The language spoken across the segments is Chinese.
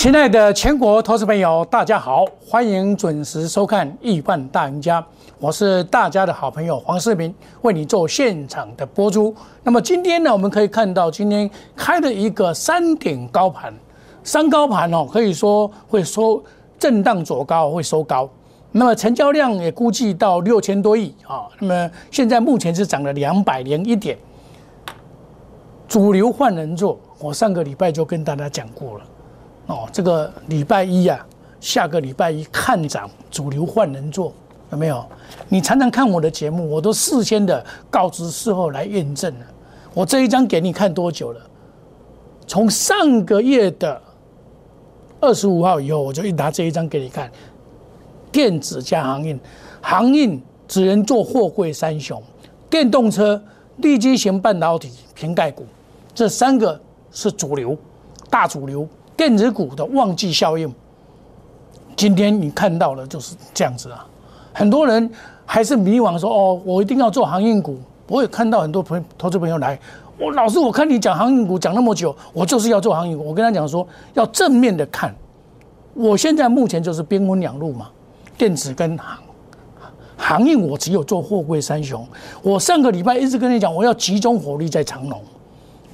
亲爱的全国投资朋友，大家好，欢迎准时收看《亿万大赢家》，我是大家的好朋友黄世明，为你做现场的播出。那么今天呢，我们可以看到今天开了一个三点高盘，三高盘哦，可以说会收震荡走高，会收高。那么成交量也估计到六千多亿啊。那么现在目前是涨了两百零一点，主流换人做，我上个礼拜就跟大家讲过了。哦，这个礼拜一呀，下个礼拜一看涨，主流换人做，有没有？你常常看我的节目，我都事先的告知，事后来验证了。我这一张给你看多久了？从上个月的二十五号以后，我就一拿这一张给你看。电子加航运，航运只能做货柜三雄，电动车、立基型半导体、瓶盖股，这三个是主流，大主流。电子股的旺季效应，今天你看到了就是这样子啊。很多人还是迷惘说：“哦，我一定要做航运股。”我也看到很多朋投资朋友来，我老师，我看你讲航运股讲那么久，我就是要做航运股。我跟他讲说，要正面的看。我现在目前就是兵分两路嘛，电子跟航航运，我只有做货柜三雄。我上个礼拜一直跟你讲，我要集中火力在长隆，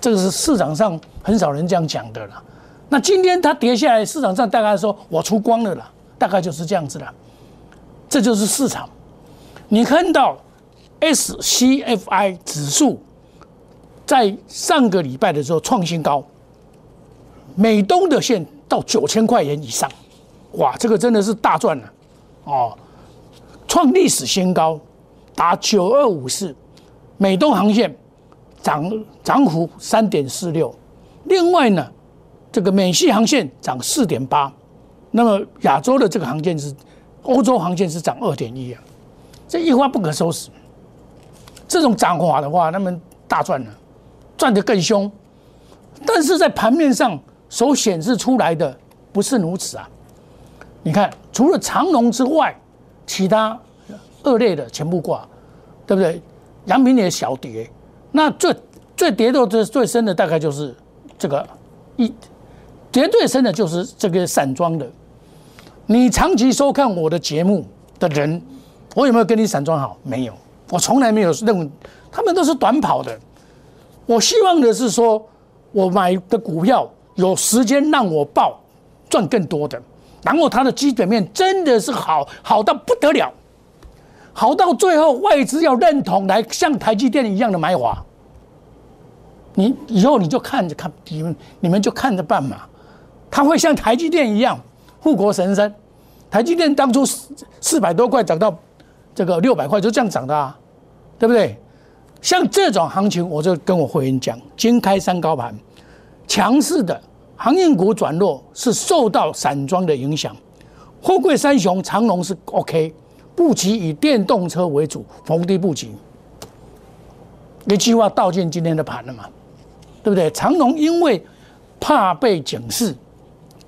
这个是市场上很少人这样讲的了。那今天它跌下来，市场上大概说我出光了啦，大概就是这样子了。这就是市场。你看到 SCFI 指数在上个礼拜的时候创新高，美东的线到九千块钱以上，哇，这个真的是大赚了哦，创历史新高，达九二五四，美东航线涨涨幅三点四六，另外呢。这个美系航线涨四点八，那么亚洲的这个航线是，欧洲航线是涨二点一啊，这一发不可收拾。这种涨法的话，他们大赚了，赚得更凶。但是在盘面上所显示出来的不是如此啊。你看，除了长龙之外，其他恶劣的全部挂，对不对？阳明也小跌，那最最跌到最最深的大概就是这个一。绝对深的就是这个散装的。你长期收看我的节目的人，我有没有跟你散装好？没有，我从来没有认为他们都是短跑的。我希望的是说，我买的股票有时间让我报赚更多的，然后它的基本面真的是好好到不得了，好到最后外资要认同来像台积电一样的买法。你以后你就看着看，你们你们就看着办嘛。它会像台积电一样护国神山，台积电当初四四百多块涨到这个六百块，就这样涨的啊，对不对？像这种行情，我就跟我会员讲，今开三高盘，强势的航运股转弱是受到散装的影响，货柜三雄长龙是 OK，布局以电动车为主，逢低布局，一句话道尽今天的盘了嘛，对不对？长龙因为怕被警示。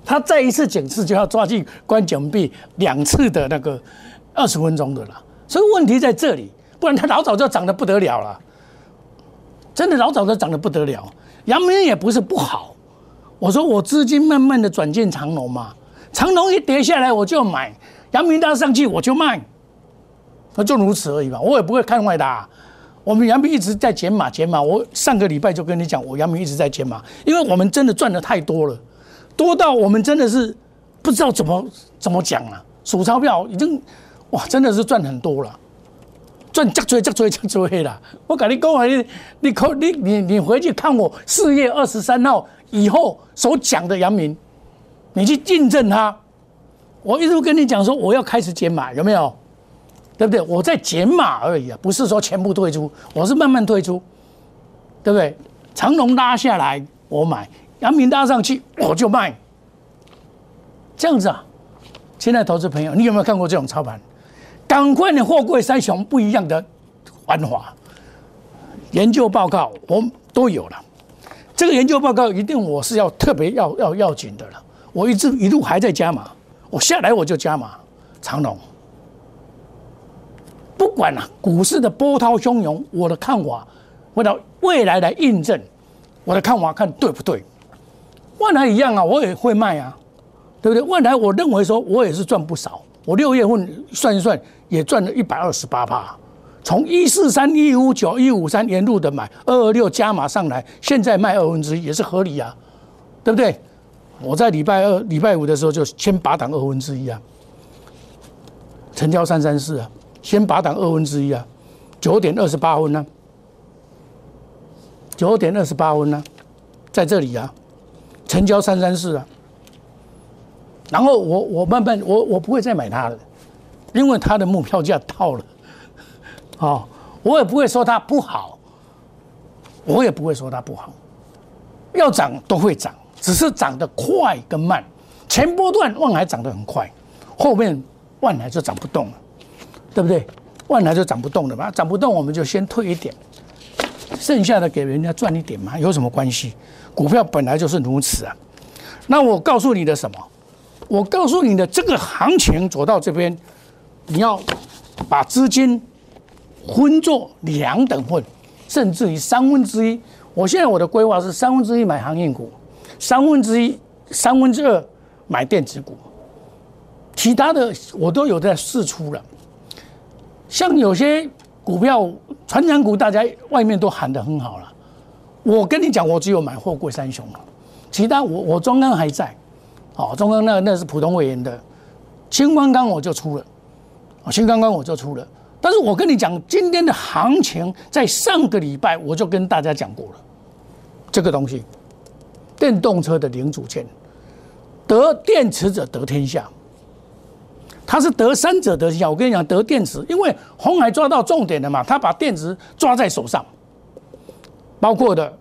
他再一次警示就要抓进关紧闭两次的那个二十分钟的了，所以问题在这里，不然他老早就涨得不得了了，真的老早就涨得不得了。阳明也不是不好，我说我资金慢慢的转进长隆嘛，长隆一跌下来我就买，阳明大上去我就卖，那就如此而已嘛，我也不会看坏的。我们阳明一直在减码减码，我上个礼拜就跟你讲，我阳明一直在减码，因为我们真的赚的太多了。多到我们真的是不知道怎么怎么讲了，数钞票已经哇，真的是赚很多了，赚加追加追加追了。我跟你讲，你你可你你你回去看我四月二十三号以后所讲的阳明，你去印证它。我一直跟你讲说我要开始减码，有没有？对不对？我在减码而已啊，不是说全部退出，我是慢慢退出，对不对？长龙拉下来我买。阳明拉上去，我就卖，这样子啊！现在投资朋友，你有没有看过这种操盘？赶快的货柜三雄不一样的玩法，研究报告我都有了。这个研究报告一定我是要特别要要要紧的了。我一直一路还在加码，我下来我就加码长龙。不管了股市的波涛汹涌，我的看法为了未来来印证我的看法，看对不对？万来一样啊，我也会卖啊，对不对？万来我认为说，我也是赚不少。我六月份算一算，也赚了一百二十八趴。从一四三、一五九、一五三沿路的买，二二六加码上来，现在卖二分之一也是合理啊，对不对？我在礼拜二、礼拜五的时候就先拔档二分之一啊，成交三三四啊，先拔档二分之一啊，九点二十八分呢，九点二十八分呢，在这里啊，成交三三四啊。然后我我慢慢我我不会再买它了，因为它的目标价到了，哦，我也不会说它不好，我也不会说它不好，要涨都会涨，只是涨得快跟慢。前波段万海涨得很快，后面万海就涨不动了，对不对？万海就涨不动了嘛，涨不动我们就先退一点，剩下的给人家赚一点嘛，有什么关系？股票本来就是如此啊。那我告诉你的什么？我告诉你的这个行情走到这边，你要把资金分作两等份，甚至于三分之一。我现在我的规划是三分之一买航运股，三分之一、三分之二买电子股，其他的我都有在试出了。像有些股票，传长股，大家外面都喊得很好了。我跟你讲，我只有买货柜三雄了，其他我我中央还在。哦，中钢那那是普通委员的，新光钢我就出了，啊，新钢钢我就出了。但是我跟你讲，今天的行情在上个礼拜我就跟大家讲过了，这个东西，电动车的零组件，得电池者得天下，它是得三者得天下。我跟你讲，得电池，因为红海抓到重点了嘛，他把电池抓在手上，包括的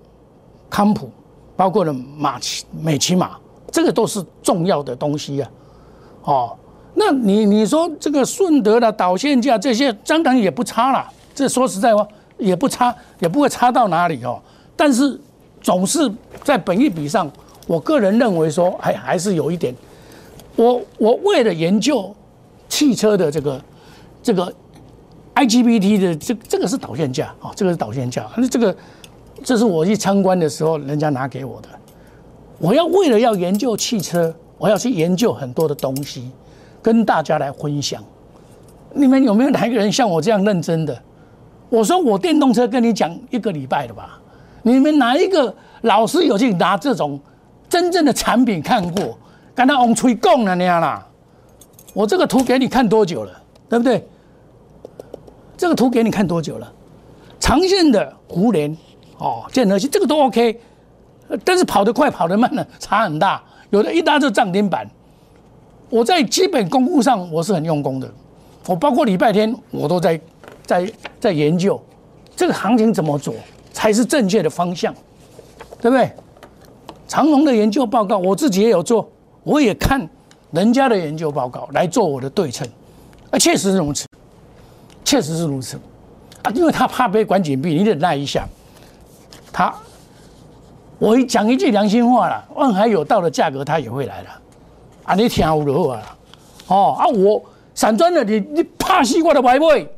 康普，包括的马奇美奇马。这个都是重要的东西啊，哦，那你你说这个顺德的导线架这些，当然也不差了。这说实在话，也不差，也不会差到哪里哦。但是总是在本意比上，我个人认为说，还还是有一点。我我为了研究汽车的这个这个 IGBT 的这这个是导线架啊，这个是导线架。那这个这是我去参观的时候人家拿给我的。我要为了要研究汽车，我要去研究很多的东西，跟大家来分享。你们有没有哪一个人像我这样认真的？我说我电动车跟你讲一个礼拜了吧？你们哪一个老师有去拿这种真正的产品看过？跟他往吹供了那样啦？我这个图给你看多久了？对不对？这个图给你看多久了？长线的湖联哦，建和系这个都 OK。但是跑得快，跑得慢呢，差很大。有的一拉就涨停板。我在基本功夫上我是很用功的，我包括礼拜天我都在在在研究这个行情怎么做才是正确的方向，对不对？长隆的研究报告我自己也有做，我也看人家的研究报告来做我的对称，啊，确实是如此，确实是如此啊，因为他怕被关紧闭，你忍耐一下，他。我一讲一句良心话了，万海有道的价格，他也会来了。啊，你听我的话啦，哦啊，我散装的，你你怕西瓜的白味，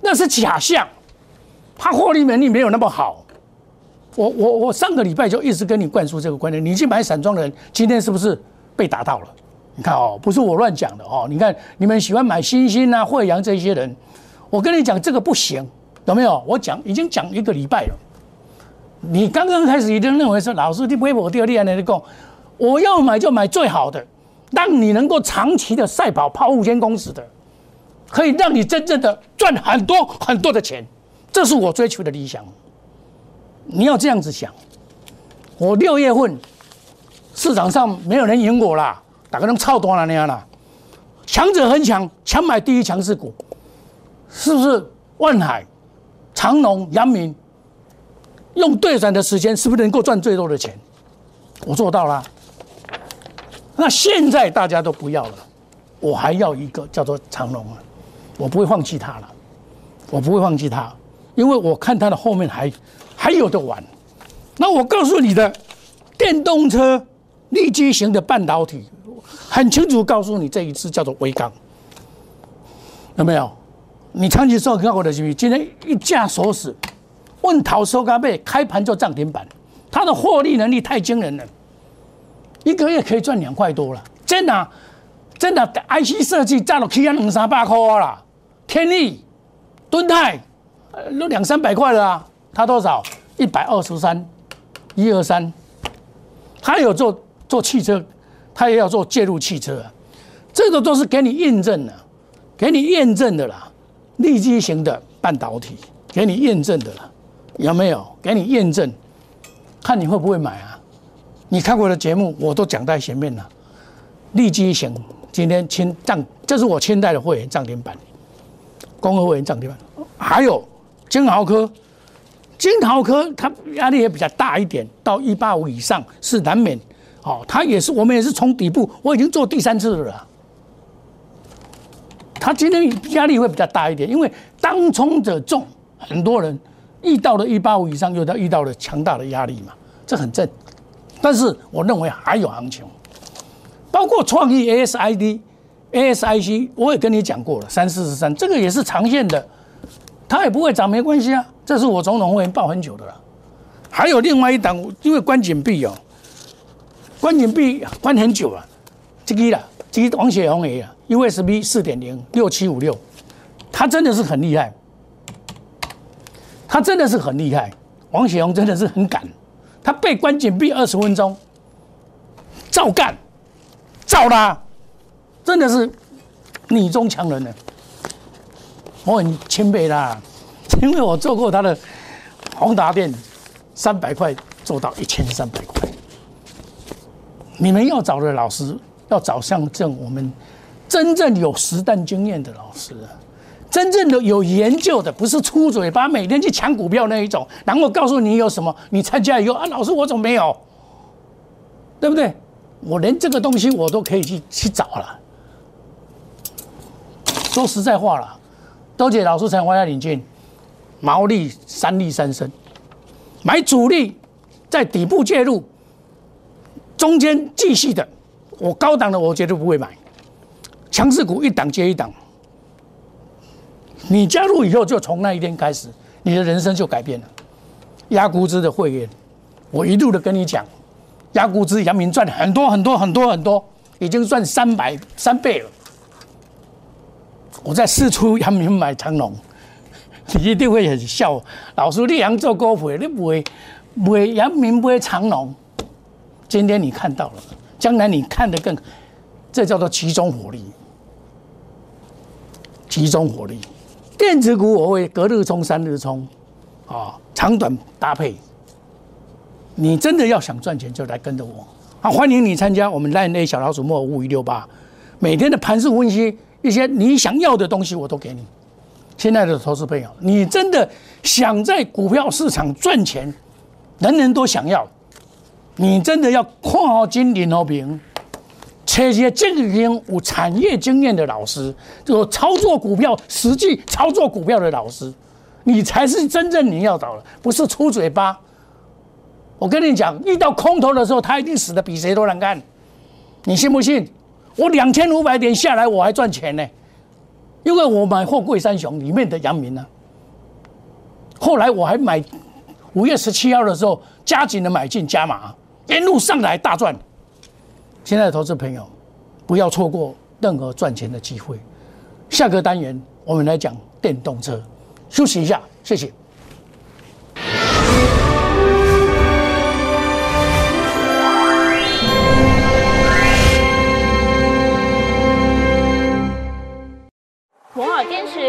那是假象，他获利能力没有那么好。我我我上个礼拜就一直跟你灌输这个观念，你去买散装的人，今天是不是被打到了？你看哦，不是我乱讲的哦，你看你们喜欢买新星啊、惠阳这些人，我跟你讲这个不行，有没有？我讲已经讲一个礼拜了。你刚刚开始一定认为说，老师你不会我第二厉害的讲，我要买就买最好的，让你能够长期的赛跑跑五千公尺的，可以让你真正的赚很多很多的钱，这是我追求的理想。你要这样子想，我六月份市场上没有人赢我啦，打个人超多了那样啦，强者很强，强买第一强势股，是不是？万海、长隆、阳明。用对转的时间是不是能够赚最多的钱？我做到了。那现在大家都不要了，我还要一个叫做长隆啊，我不会放弃它了，我不会放弃它，因为我看它的后面还还有的玩。那我告诉你的，电动车立基型的半导体，很清楚告诉你这一次叫做微钢，有没有？你长期做看我的是不是？今天一架锁死。问陶收咖贝开盘就涨停板，它的获利能力太惊人了。一个月可以赚两块多了，真的，真的 IC 设计占了 K 啊两三百块啦，天利、敦泰，都两三百块了啊，他多少？一百二十三，一二三，他有做做汽车，他也要做介入汽车，这个都是给你验证的，给你验证的啦，立基型的半导体，给你验证的啦，有没有？给你验证，看你会不会买啊？你看过的节目我都讲在前面了，立基型今天清涨，这是我清代的会员涨停板，公合会员涨停板，还有金豪科。金豪科它压力也比较大一点，到一八五以上是难免。哦，它也是我们也是从底部，我已经做第三次了。它今天压力会比较大一点，因为当冲者重，很多人遇到了一八五以上，又到遇到了强大的压力嘛，这很正。但是我认为还有行情，包括创意 ASID、ASIC，我也跟你讲过了，三四十三，这个也是长线的，它也不会涨，没关系啊。这是我总统会员报很久的了，还有另外一档，因为关紧闭哦，关紧闭关很久了，这个啦，这个王雪红也啊，USB 四点零六七五六，他真的是很厉害，他真的是很厉害，王雪红真的是很敢，他被关紧闭二十分钟，照干，照拉，真的是女中强人呢，我很钦佩他。因为我做过他的宏达电，三百块做到一千三百块。你们要找的老师，要找像这种我们真正有实战经验的老师，真正的有研究的，不是出嘴巴每天去抢股票那一种，然后告诉你有什么，你参加以后啊，老师我怎么没有？对不对？我连这个东西我都可以去去找了。说实在话了，多谢老师才华要领进。毛利三利三升，买主力在底部介入，中间继续的，我高档的我绝对不会买，强势股一档接一档。你加入以后，就从那一天开始，你的人生就改变了。压估值的会员，我一路的跟你讲，压估值，杨明赚很多很多很多很多，已经赚三百三倍了。我在四出杨明买长龙。你一定会很笑，老师，你阳做股票，你不会不会阳明不会长龙。今天你看到了，将来你看得更，这叫做集中火力，集中火力。电子股我会隔日冲、三日冲，啊，长短搭配。你真的要想赚钱，就来跟着我。啊，欢迎你参加我们 Line A 小老鼠莫五一六八，每天的盘势分析，一些你想要的东西我都给你。亲爱的投资朋友，你真的想在股票市场赚钱，人人都想要。你真的要看好金领和平，这些经营有产业经验的老师，就操作股票实际操作股票的老师，你才是真正你要找的，不是出嘴巴。我跟你讲，遇到空头的时候，他一定死的比谁都难看。你信不信？我两千五百点下来，我还赚钱呢。因为我买货柜三雄里面的阳明呢，后来我还买五月十七号的时候加紧的买进加码，沿路上来大赚。现在的投资朋友，不要错过任何赚钱的机会。下个单元我们来讲电动车，休息一下，谢谢。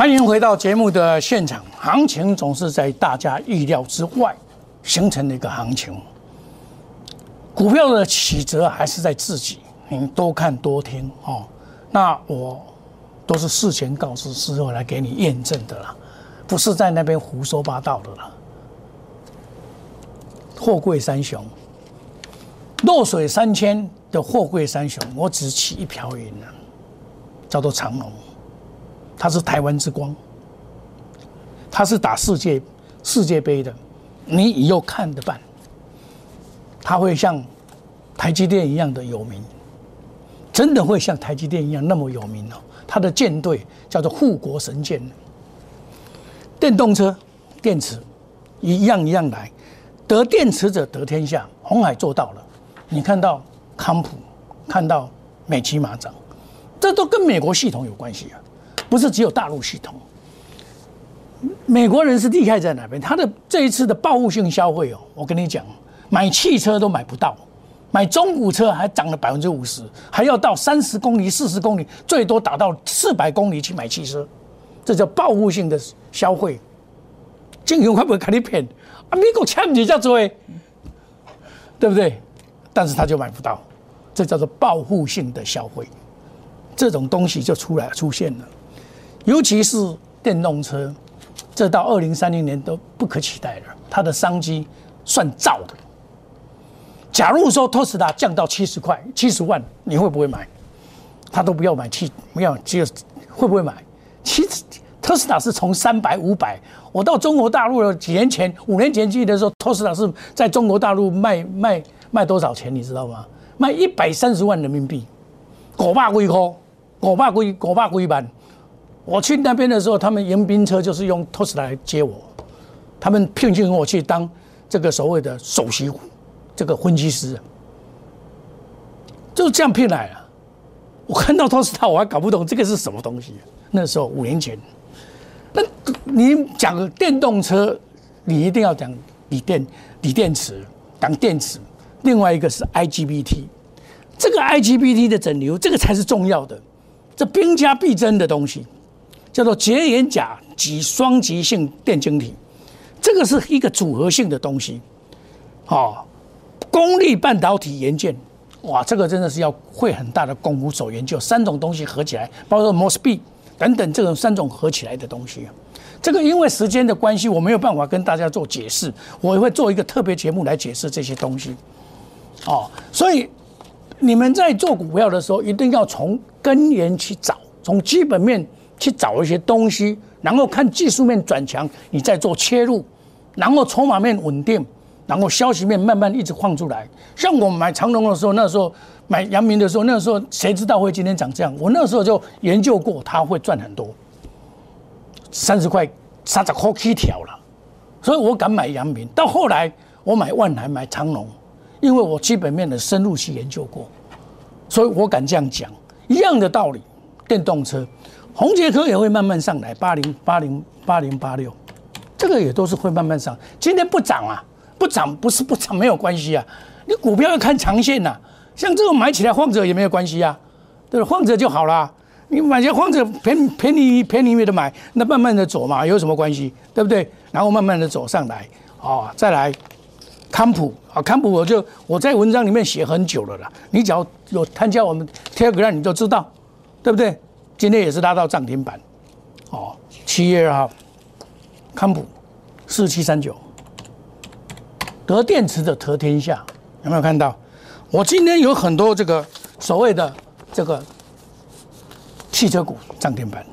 欢迎回到节目的现场。行情总是在大家意料之外形成的一个行情，股票的起折还是在自己，你多看多听哦。那我都是事前告知，事后来给你验证的啦，不是在那边胡说八道的啦。货柜三雄，落水三千的货柜三雄，我只起一瓢饮了，叫做长龙。它是台湾之光，它是打世界世界杯的，你以后看着办。它会像台积电一样的有名，真的会像台积电一样那么有名哦。它的舰队叫做护国神舰，电动车电池一样一样来，得电池者得天下。红海做到了，你看到康普，看到美骑马长，这都跟美国系统有关系啊。不是只有大陆系统，美国人是厉害在哪边？他的这一次的报复性消费哦，我跟你讲，买汽车都买不到，买中古车还涨了百分之五十，还要到三十公里、四十公里，最多打到四百公里去买汽车，这叫报复性的消费。金融会不会给你骗？啊，美国抢你叫做，对不对？但是他就买不到，这叫做报复性的消费，这种东西就出来出现了。尤其是电动车，这到二零三零年都不可取代了。它的商机算造的。假如说特斯拉降到七十块、七十万，你会不会买？他都不要买，七不要，只有会不会买？其实特斯拉是从三百、五百，我到中国大陆了几年前、五年前记得说，特斯拉是在中国大陆卖卖卖多少钱？你知道吗？卖一百三十万人民币，五百几块，五百几，五百几万。我去那边的时候，他们迎宾车就是用特斯拉来接我，他们聘请我去当这个所谓的首席这个分析师，就是这样聘来的。我看到特斯拉，我还搞不懂这个是什么东西。那时候五年前，那你讲电动车，你一定要讲锂电、锂电池，讲电池。另外一个是 IGBT，这个 IGBT 的整流，这个才是重要的，这兵家必争的东西。叫做绝缘甲及双极性电晶体，这个是一个组合性的东西，哦，功率半导体元件，哇，这个真的是要会很大的功夫做研究，三种东西合起来，包括 MOSFET 等等这种三种合起来的东西，这个因为时间的关系，我没有办法跟大家做解释，我会做一个特别节目来解释这些东西，哦，所以你们在做股票的时候，一定要从根源去找，从基本面。去找一些东西，然后看技术面转强，你再做切入，然后筹码面稳定，然后消息面慢慢一直放出来。像我买长隆的时候，那时候买阳明的时候，那时候谁知道会今天涨这样？我那时候就研究过，它会赚很多，三十块三十块起条了，所以我敢买阳明。到后来我买万海、买长隆，因为我基本面的深入去研究过，所以我敢这样讲。一样的道理，电动车。红杰科也会慢慢上来，八零八零八零八六，这个也都是会慢慢上。今天不涨啊，不涨不是不涨没有关系啊，你股票要看长线呐。像这种买起来晃着也没有关系啊，对吧？晃着就好了。你买些晃着便便宜便宜的买，那慢慢的走嘛，有什么关系？对不对？然后慢慢的走上来，哦，再来康普啊，康普我就我在文章里面写很久了啦。你只要有参加我们 Telegram，你就知道，对不对？今天也是拉到涨停板，哦，七月二号，康普四七三九，得电池的得天下，有没有看到？我今天有很多这个所谓的这个汽车股涨停板，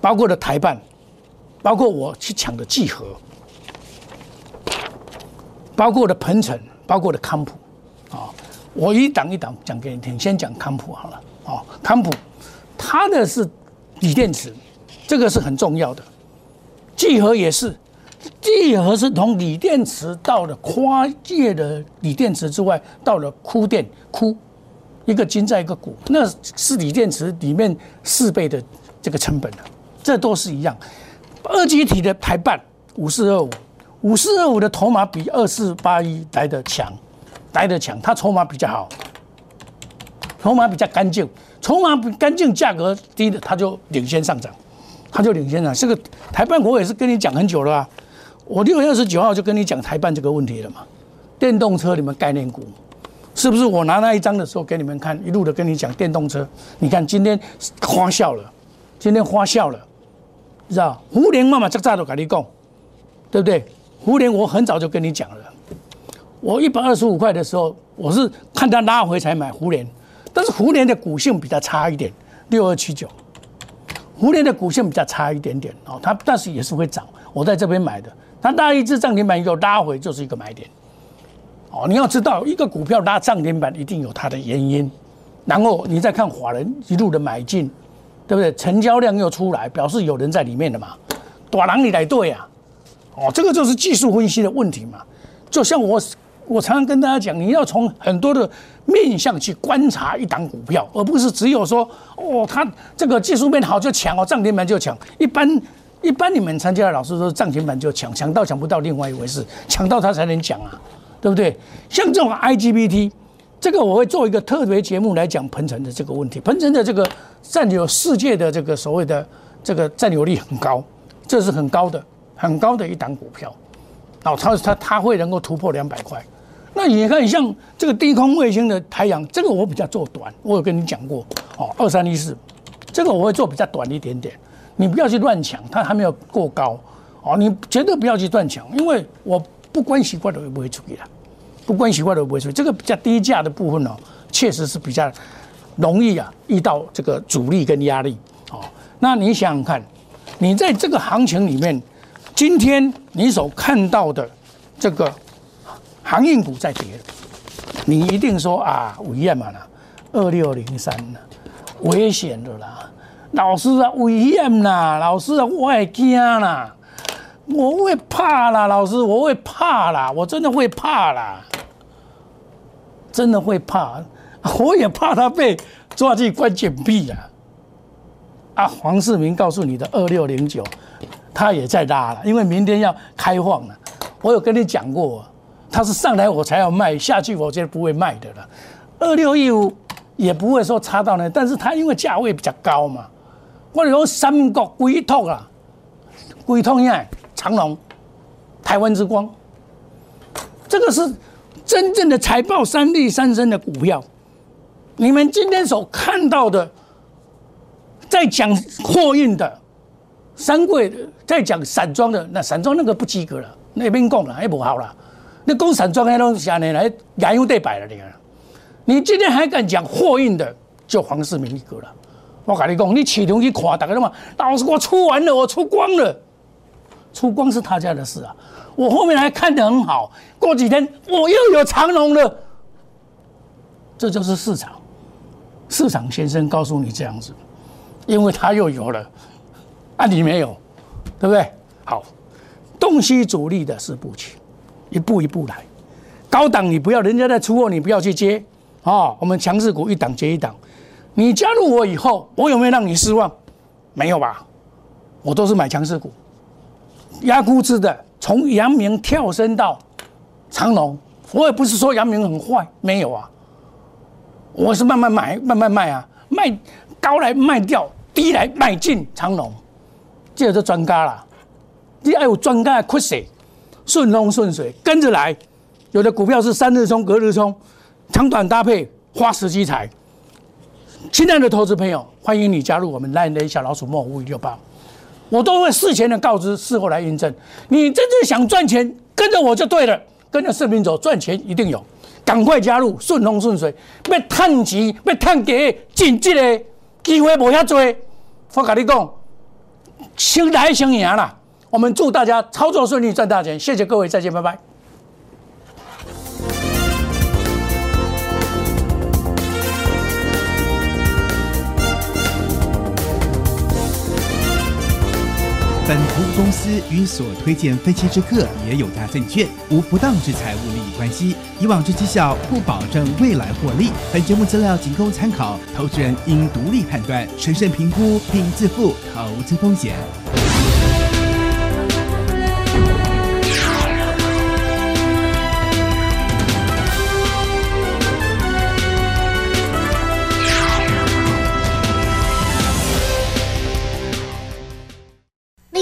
包括的台办，包括我去抢的聚合，包括的鹏程，包括的康普，啊，我一档一档讲给你听，先讲康普好了，哦，康普。它的是锂电池，这个是很重要的。聚合也是，聚合是从锂电池到了跨界的锂电池之外，到了枯电枯，一个金在一个股，那是锂电池里面四倍的这个成本的，这都是一样。二极体的台半五四二五，五四二五的筹码比二四八一来的强，来的强，它筹码比较好，筹码比较干净。筹码干净，价格低的，它就领先上涨。它就领先了。这个台办我也是跟你讲很久了啊，我六月二十九号就跟你讲台办这个问题了嘛。电动车你们概念股，是不是我拿那一张的时候给你们看，一路的跟你讲电动车？你看今天花笑了，今天花笑了，你知道？互联妈妈早早都跟你讲，对不对？互联我很早就跟你讲了，我一百二十五块的时候，我是看它拉回才买互联，但是湖联的股性比较差一点，六二七九。湖联的股性比较差一点点哦，它但是也是会涨。我在这边买的，它拉一只涨停板又拉回，就是一个买点。哦，你要知道，一个股票拉涨停板一定有它的原因，然后你再看法人一路的买进，对不对？成交量又出来，表示有人在里面的嘛。短囊你来对啊，哦，这个就是技术分析的问题嘛。就像我。我常常跟大家讲，你要从很多的面向去观察一档股票，而不是只有说哦，它这个技术面好就抢哦，涨停板就抢。一般一般你们参加的老师说涨停板就抢，抢到抢不到另外一回事，抢到它才能讲啊，对不对？像这种 IGBT，这个我会做一个特别节目来讲鹏程的这个问题。鹏程的这个占有世界的这个所谓的这个占有率很高，这是很高的很高的一档股票，哦，它它它会能够突破两百块。那你看，像这个低空卫星的太阳，这个我比较做短，我有跟你讲过哦，二三一四，这个我会做比较短一点点，你不要去乱抢，它还没有过高哦，你绝对不要去乱抢，因为我不关习惯的会不会出去的，不关习惯的不会出去，这个比较低价的部分哦，确实是比较容易啊遇到这个阻力跟压力哦。那你想想看，你在这个行情里面，今天你所看到的这个。航运股在跌，你一定说啊，危险嘛啦，二六零三啦，危险的啦，老师啊，危险啦，老师啊，我会惊啦，我会怕啦，老师，我会怕啦，我真的会怕啦，真的会怕，我也怕他被抓去关紧闭啊。啊，黄世明告诉你的二六零九，他也在拉了，因为明天要开放了，我有跟你讲过。它是上来我才要卖，下去我觉得不会卖的了。二六一五也不会说差到那，但是它因为价位比较高嘛。我有三个龟头啊，龟头样长隆、台湾之光，这个是真正的财报三利三升的股票。你们今天所看到的，在讲货运的、三柜的，在讲散装的，那散装那个不及格了，那边讲了也不好了。那工厂装开东西呢？来燃油对摆了，你看，你今天还敢讲货运的，就黄世明一个了。我跟你讲，你启动一垮大个嘛？老师，我出完了，我出光了，出光是他家的事啊。我后面还看得很好，过几天我又有长龙了。这就是市场，市场先生告诉你这样子，因为他又有了，啊，你没有，对不对？好，东西主力的四部曲。一步一步来，高档你不要，人家在出货你不要去接啊！我们强势股一档接一档，你加入我以后，我有没有让你失望？没有吧？我都是买强势股，压估值的，从阳明跳升到长隆，我也不是说阳明很坏，没有啊，我是慢慢买，慢慢卖啊，卖高来卖掉，低来买进长隆，这就专家了，你要有专家的趋势。顺风顺水，跟着来。有的股票是三日冲、隔日冲，长短搭配，花时机财。亲爱的投资朋友，欢迎你加入我们 Line 的小老鼠莫五五六八，我都会事前的告知，事后来印证。你真正想赚钱，跟着我就对了，跟着视频走，赚钱一定有。赶快加入，顺风顺水，要探钱，要探价，紧急的机会无遐多。我跟你讲，先来先赢啦。我们祝大家操作顺利，赚大钱！谢谢各位，再见，拜拜。本投资公司与所推荐分期之客也有大证券无不当之财务利益关系，以往之绩效不保证未来获利。本节目资料仅供参考，投资人应独立判断、审慎评估并自负投资风险。